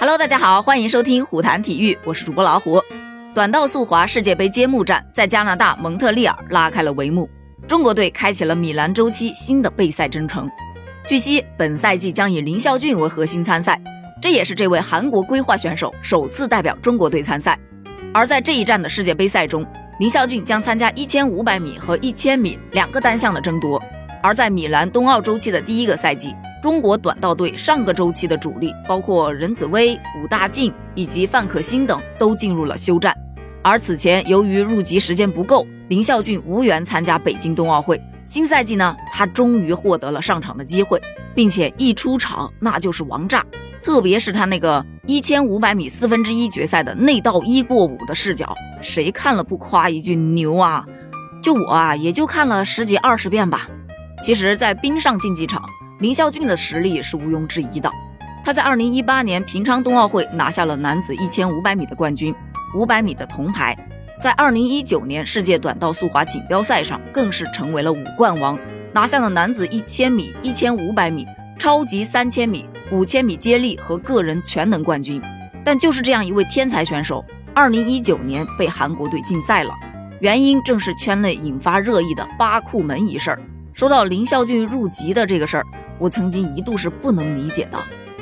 Hello，大家好，欢迎收听虎谈体育，我是主播老虎。短道速滑世界杯揭幕战在加拿大蒙特利尔拉开了帷幕，中国队开启了米兰周期新的备赛征程。据悉，本赛季将以林孝俊为核心参赛，这也是这位韩国规划选手首次代表中国队参赛。而在这一站的世界杯赛中，林孝俊将参加1500米和1000米两个单项的争夺。而在米兰冬奥周期的第一个赛季。中国短道队上个周期的主力，包括任子威、武大靖以及范可新等，都进入了休战。而此前由于入籍时间不够，林孝俊无缘参加北京冬奥会。新赛季呢，他终于获得了上场的机会，并且一出场那就是王炸。特别是他那个一千五百米四分之一决赛的内道一过五的视角，谁看了不夸一句牛啊？就我啊，也就看了十几二十遍吧。其实，在冰上竞技场。林孝俊的实力是毋庸置疑的，他在2018年平昌冬奥会拿下了男子1500米的冠军，500米的铜牌，在2019年世界短道速滑锦标赛上更是成为了五冠王，拿下了男子1000米、1500米、超级3000米、5000米接力和个人全能冠军。但就是这样一位天才选手，2019年被韩国队禁赛了，原因正是圈内引发热议的八库门一事儿。说到林孝俊入籍的这个事儿。我曾经一度是不能理解的，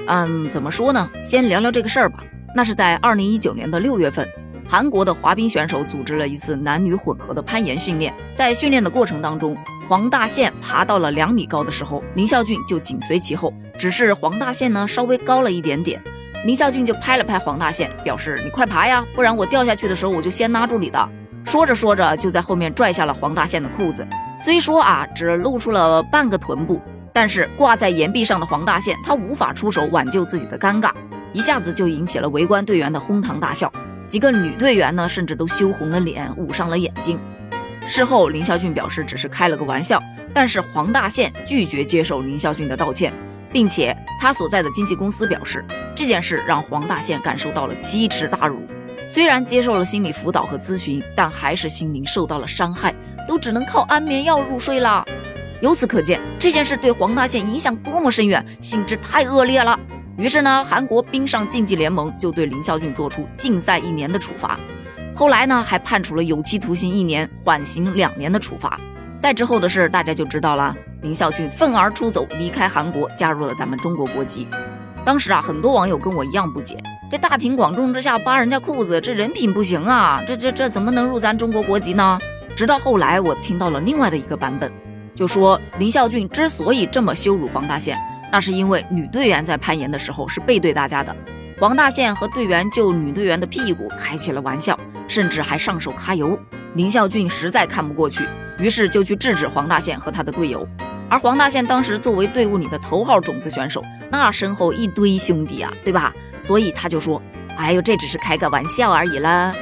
嗯，怎么说呢？先聊聊这个事儿吧。那是在二零一九年的六月份，韩国的滑冰选手组织了一次男女混合的攀岩训练。在训练的过程当中，黄大宪爬到了两米高的时候，林孝俊就紧随其后。只是黄大宪呢稍微高了一点点，林孝俊就拍了拍黄大宪，表示你快爬呀，不然我掉下去的时候我就先拉住你的。说着说着，就在后面拽下了黄大宪的裤子。虽说啊，只露出了半个臀部。但是挂在岩壁上的黄大宪，他无法出手挽救自己的尴尬，一下子就引起了围观队员的哄堂大笑。几个女队员呢，甚至都羞红了脸，捂上了眼睛。事后，林孝俊表示只是开了个玩笑，但是黄大宪拒绝接受林孝俊的道歉，并且他所在的经纪公司表示，这件事让黄大宪感受到了奇耻大辱。虽然接受了心理辅导和咨询，但还是心灵受到了伤害，都只能靠安眠药入睡了。由此可见，这件事对黄大宪影响多么深远，性质太恶劣了。于是呢，韩国冰上竞技联盟就对林孝俊做出禁赛一年的处罚。后来呢，还判处了有期徒刑一年，缓刑两年的处罚。再之后的事，大家就知道了。林孝俊愤而出走，离开韩国，加入了咱们中国国籍。当时啊，很多网友跟我一样不解：这大庭广众之下扒人家裤子，这人品不行啊！这这这怎么能入咱中国国籍呢？直到后来，我听到了另外的一个版本。就说林孝俊之所以这么羞辱黄大宪，那是因为女队员在攀岩的时候是背对大家的，黄大宪和队员就女队员的屁股开起了玩笑，甚至还上手揩油。林孝俊实在看不过去，于是就去制止黄大宪和他的队友。而黄大宪当时作为队伍里的头号种子选手，那身后一堆兄弟啊，对吧？所以他就说：“哎呦，这只是开个玩笑而已了。”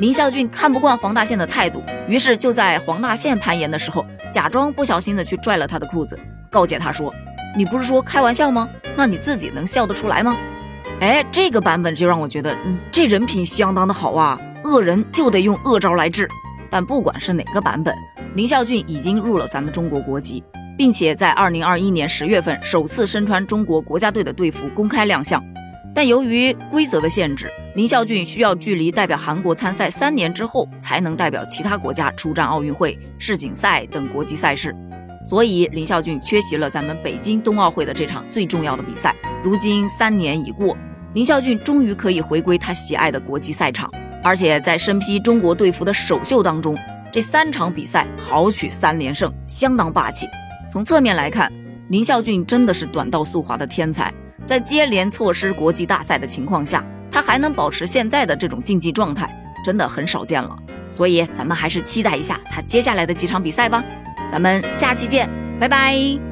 林孝俊看不惯黄大宪的态度，于是就在黄大宪攀岩的时候。假装不小心的去拽了他的裤子，告诫他说：“你不是说开玩笑吗？那你自己能笑得出来吗？”哎，这个版本就让我觉得，嗯，这人品相当的好啊。恶人就得用恶招来治。但不管是哪个版本，林孝俊已经入了咱们中国国籍，并且在二零二一年十月份首次身穿中国国家队的队服公开亮相。但由于规则的限制，林孝俊需要距离代表韩国参赛三年之后，才能代表其他国家出战奥运会、世锦赛等国际赛事，所以林孝俊缺席了咱们北京冬奥会的这场最重要的比赛。如今三年已过，林孝俊终于可以回归他喜爱的国际赛场，而且在身披中国队服的首秀当中，这三场比赛豪取三连胜，相当霸气。从侧面来看，林孝俊真的是短道速滑的天才。在接连错失国际大赛的情况下，他还能保持现在的这种竞技状态，真的很少见了。所以咱们还是期待一下他接下来的几场比赛吧。咱们下期见，拜拜。